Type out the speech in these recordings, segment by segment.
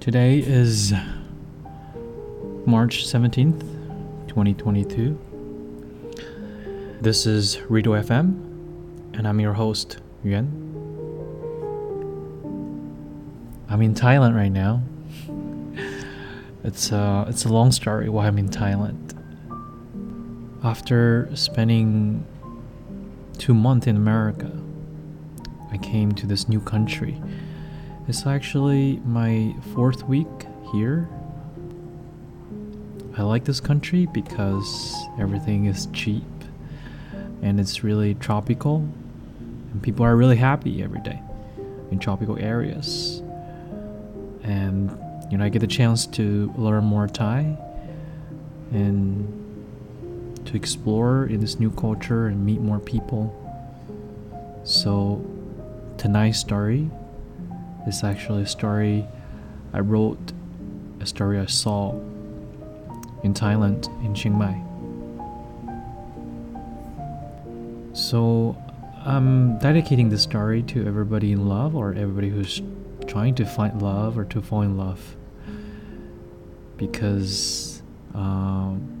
Today is March 17th, 2022. This is Rito FM, and I'm your host, Yuan. I'm in Thailand right now. It's a, it's a long story why I'm in Thailand. After spending two months in America, I came to this new country it's actually my fourth week here. I like this country because everything is cheap and it's really tropical and people are really happy every day in tropical areas. And you know, I get the chance to learn more Thai and to explore in this new culture and meet more people. So tonight's story is actually a story I wrote, a story I saw in Thailand, in Chiang Mai. So I'm dedicating this story to everybody in love or everybody who's trying to find love or to fall in love because um,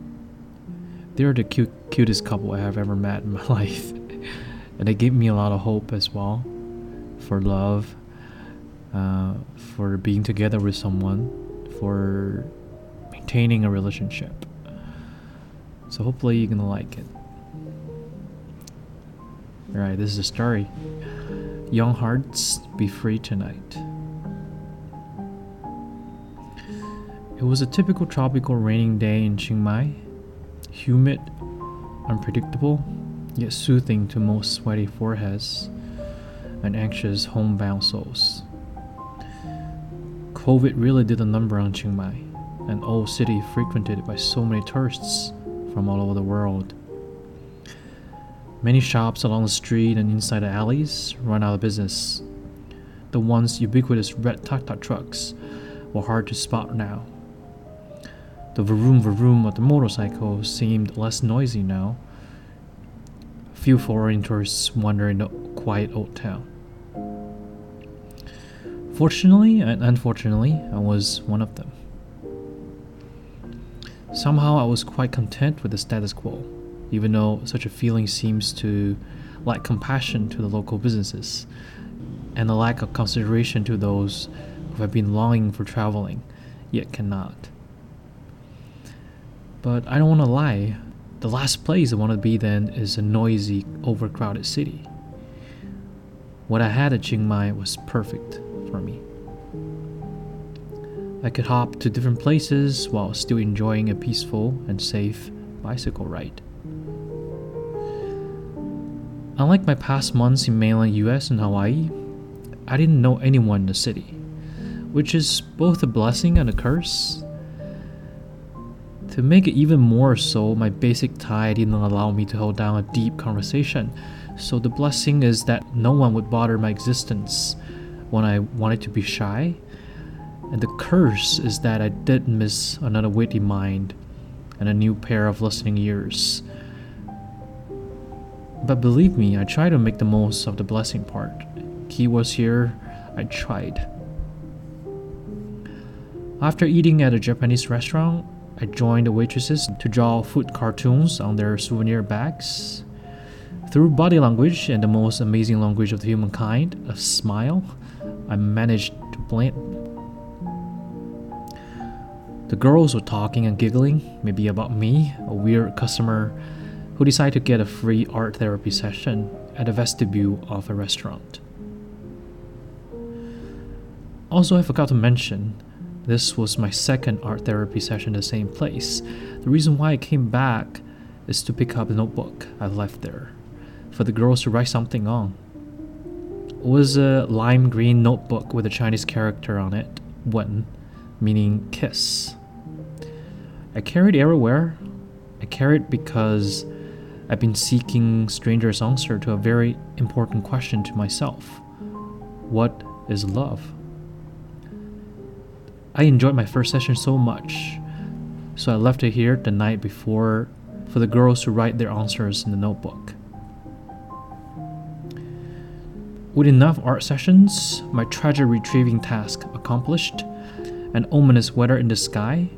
they're the cute, cutest couple I have ever met in my life. and they gave me a lot of hope as well for love uh, for being together with someone, for maintaining a relationship. So hopefully you're gonna like it. Alright, this is the story. Young hearts be free tonight. It was a typical tropical raining day in Chiang Mai. Humid, unpredictable, yet soothing to most sweaty foreheads and anxious homebound souls. COVID really did a number on Chiang Mai, an old city frequented by so many tourists from all over the world. Many shops along the street and inside the alleys run out of business. The once ubiquitous red tuk tuk trucks were hard to spot now. The vroom vroom of the motorcycles seemed less noisy now. A Few foreign tourists wander in the quiet old town. Fortunately and unfortunately, I was one of them. Somehow I was quite content with the status quo, even though such a feeling seems to lack compassion to the local businesses and a lack of consideration to those who have been longing for traveling yet cannot. But I don't want to lie, the last place I want to be then is a noisy, overcrowded city. What I had at Chiang Mai was perfect for me. I could hop to different places while still enjoying a peaceful and safe bicycle ride. Unlike my past months in mainland US and Hawaii, I didn't know anyone in the city, which is both a blessing and a curse. To make it even more so, my basic Thai didn't allow me to hold down a deep conversation, so the blessing is that no one would bother my existence when I wanted to be shy. And the curse is that I did miss another witty mind and a new pair of listening ears. But believe me, I try to make the most of the blessing part. Key was here, I tried. After eating at a Japanese restaurant, I joined the waitresses to draw food cartoons on their souvenir bags. Through body language and the most amazing language of the humankind, a smile, I managed to blend. The girls were talking and giggling, maybe about me, a weird customer who decided to get a free art therapy session at the vestibule of a restaurant. Also, I forgot to mention, this was my second art therapy session the same place. The reason why I came back is to pick up the notebook I left there for the girls to write something on It was a lime green notebook with a Chinese character on it, Wen, meaning kiss. I carried it everywhere. I carried it because I've been seeking stranger's answer to a very important question to myself. What is love? I enjoyed my first session so much, so I left it here the night before for the girls to write their answers in the notebook. With enough art sessions, my treasure retrieving task accomplished, and ominous weather in the sky,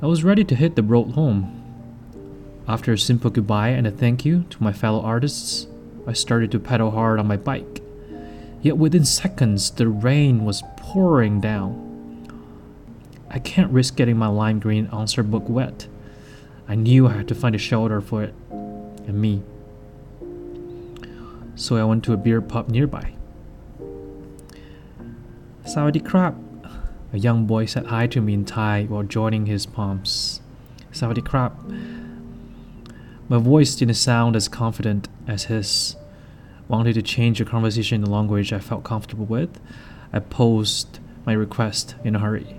I was ready to hit the road home. After a simple goodbye and a thank you to my fellow artists, I started to pedal hard on my bike. Yet within seconds, the rain was pouring down. I can't risk getting my lime green answer book wet. I knew I had to find a shelter for it and me. So I went to a beer pub nearby. Sawadee krap, a young boy said hi to me in Thai while joining his palms. Sawadee krap. My voice didn't sound as confident as his. Wanted to change the conversation in a language I felt comfortable with, I posed my request in a hurry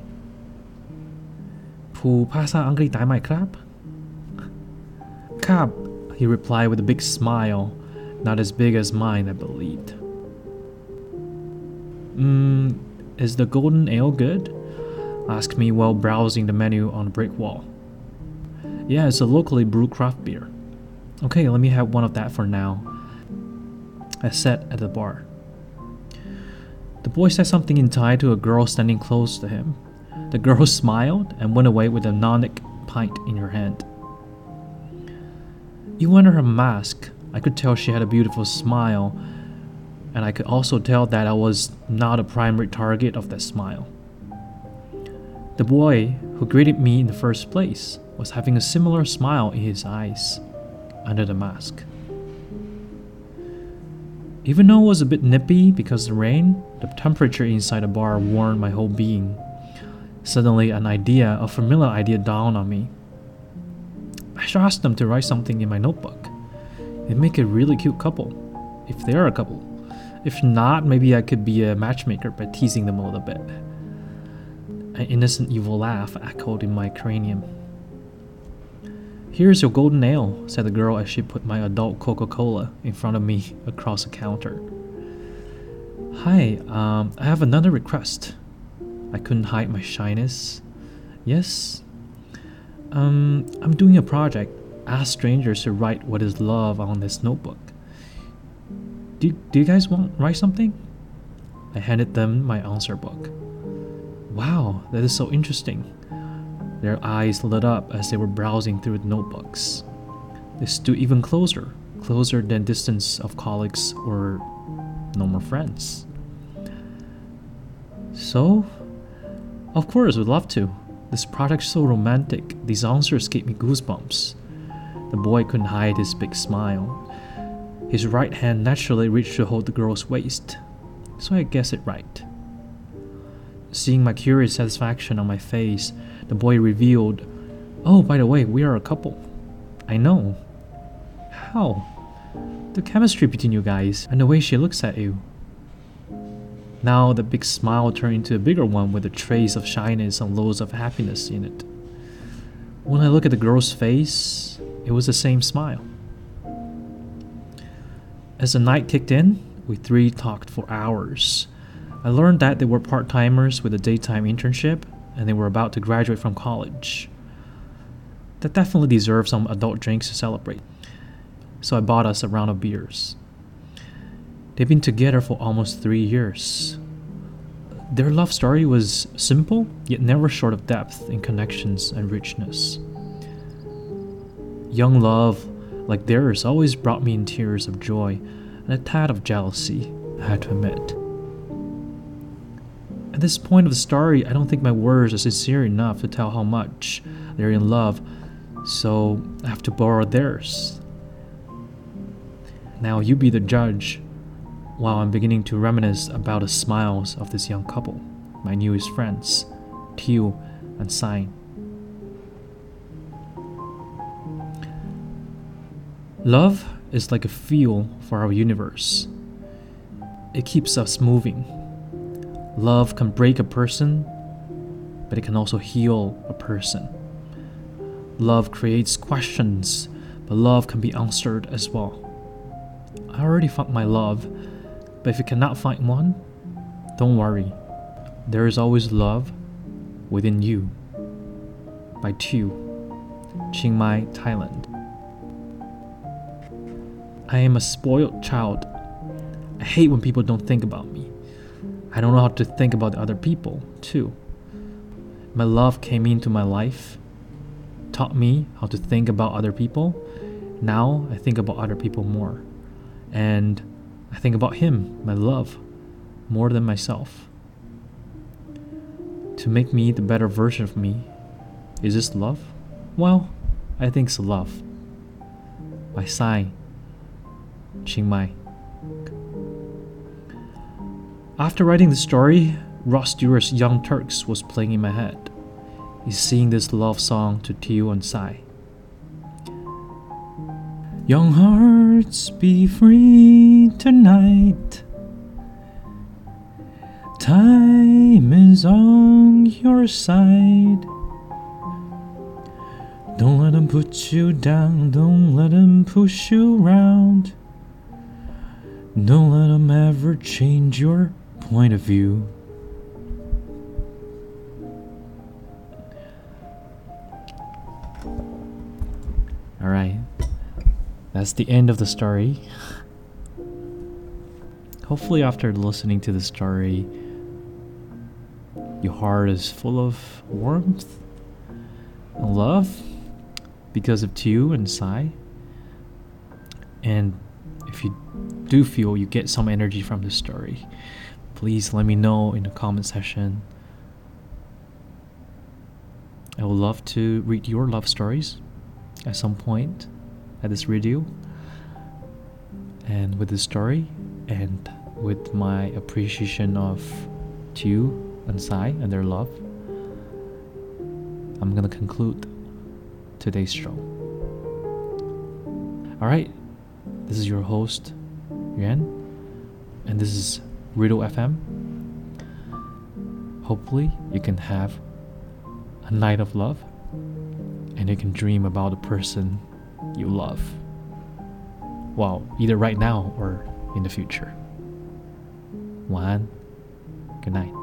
who pass an angry time my crab? He replied with a big smile, not as big as mine, I believe. Mm, is the golden ale good? asked me while browsing the menu on the brick wall. Yeah, it's a locally brewed craft beer. Okay, let me have one of that for now. I sat at the bar. The boy said something in Thai to a girl standing close to him, the girl smiled and went away with a Nonic pint in her hand. Even under her mask, I could tell she had a beautiful smile, and I could also tell that I was not a primary target of that smile. The boy who greeted me in the first place was having a similar smile in his eyes under the mask. Even though it was a bit nippy because of the rain, the temperature inside the bar warmed my whole being. Suddenly, an idea, a familiar idea, dawned on me. I should ask them to write something in my notebook. It'd make a really cute couple, if they're a couple. If not, maybe I could be a matchmaker by teasing them a little bit. An innocent evil laugh echoed in my cranium. Here's your golden ale, said the girl as she put my adult Coca Cola in front of me across the counter. Hi, um, I have another request. I couldn't hide my shyness. Yes? Um, I'm doing a project. Ask strangers to write what is love on this notebook. Do, do you guys want write something? I handed them my answer book. Wow, that is so interesting. Their eyes lit up as they were browsing through the notebooks. They stood even closer, closer than distance of colleagues or normal friends. So, of course, we'd love to. This project's so romantic. These answers gave me goosebumps. The boy couldn't hide his big smile. His right hand naturally reached to hold the girl's waist, so I guessed it right. Seeing my curious satisfaction on my face, the boy revealed, Oh, by the way, we are a couple. I know. How? The chemistry between you guys and the way she looks at you. Now the big smile turned into a bigger one with a trace of shyness and loads of happiness in it. When I look at the girl's face, it was the same smile. As the night kicked in, we three talked for hours. I learned that they were part timers with a daytime internship and they were about to graduate from college. That definitely deserved some adult drinks to celebrate. So I bought us a round of beers. They've been together for almost three years. Their love story was simple, yet never short of depth in connections and richness. Young love, like theirs, always brought me in tears of joy and a tad of jealousy, I had to admit. At this point of the story, I don't think my words are sincere enough to tell how much they're in love, so I have to borrow theirs. Now you be the judge while I'm beginning to reminisce about the smiles of this young couple, my newest friends, Teal and Sign. Love is like a fuel for our universe. It keeps us moving. Love can break a person, but it can also heal a person. Love creates questions, but love can be answered as well. I already found my love, but if you cannot find one, don't worry. There is always love within you. By Teal, Chiang Mai, Thailand. I am a spoiled child. I hate when people don't think about me. I don't know how to think about other people, too. My love came into my life, taught me how to think about other people. Now I think about other people more. And I think about him, my love, more than myself. To make me the better version of me, is this love? Well, I think it's love. By Psy, Chiang Mai. After writing the story, Rod Stewart's Young Turks was playing in my head. He's singing this love song to Teoh and Psy. Young hearts be free tonight. Time is on your side. Don't let them put you down, don't let them push you around. Don't let them ever change your point of view. Alright, that's the end of the story. Hopefully, after listening to the story, your heart is full of warmth and love because of Teoh and Psy. And if you do feel you get some energy from this story, please let me know in the comment section. I would love to read your love stories at some point at this radio And with this story and with my appreciation of Teoh and Sai and their love, I'm gonna conclude today's show. Alright, this is your host, Yuan, and this is Riddle FM. Hopefully, you can have a night of love and you can dream about the person you love. Well, either right now or in the future. One, good night.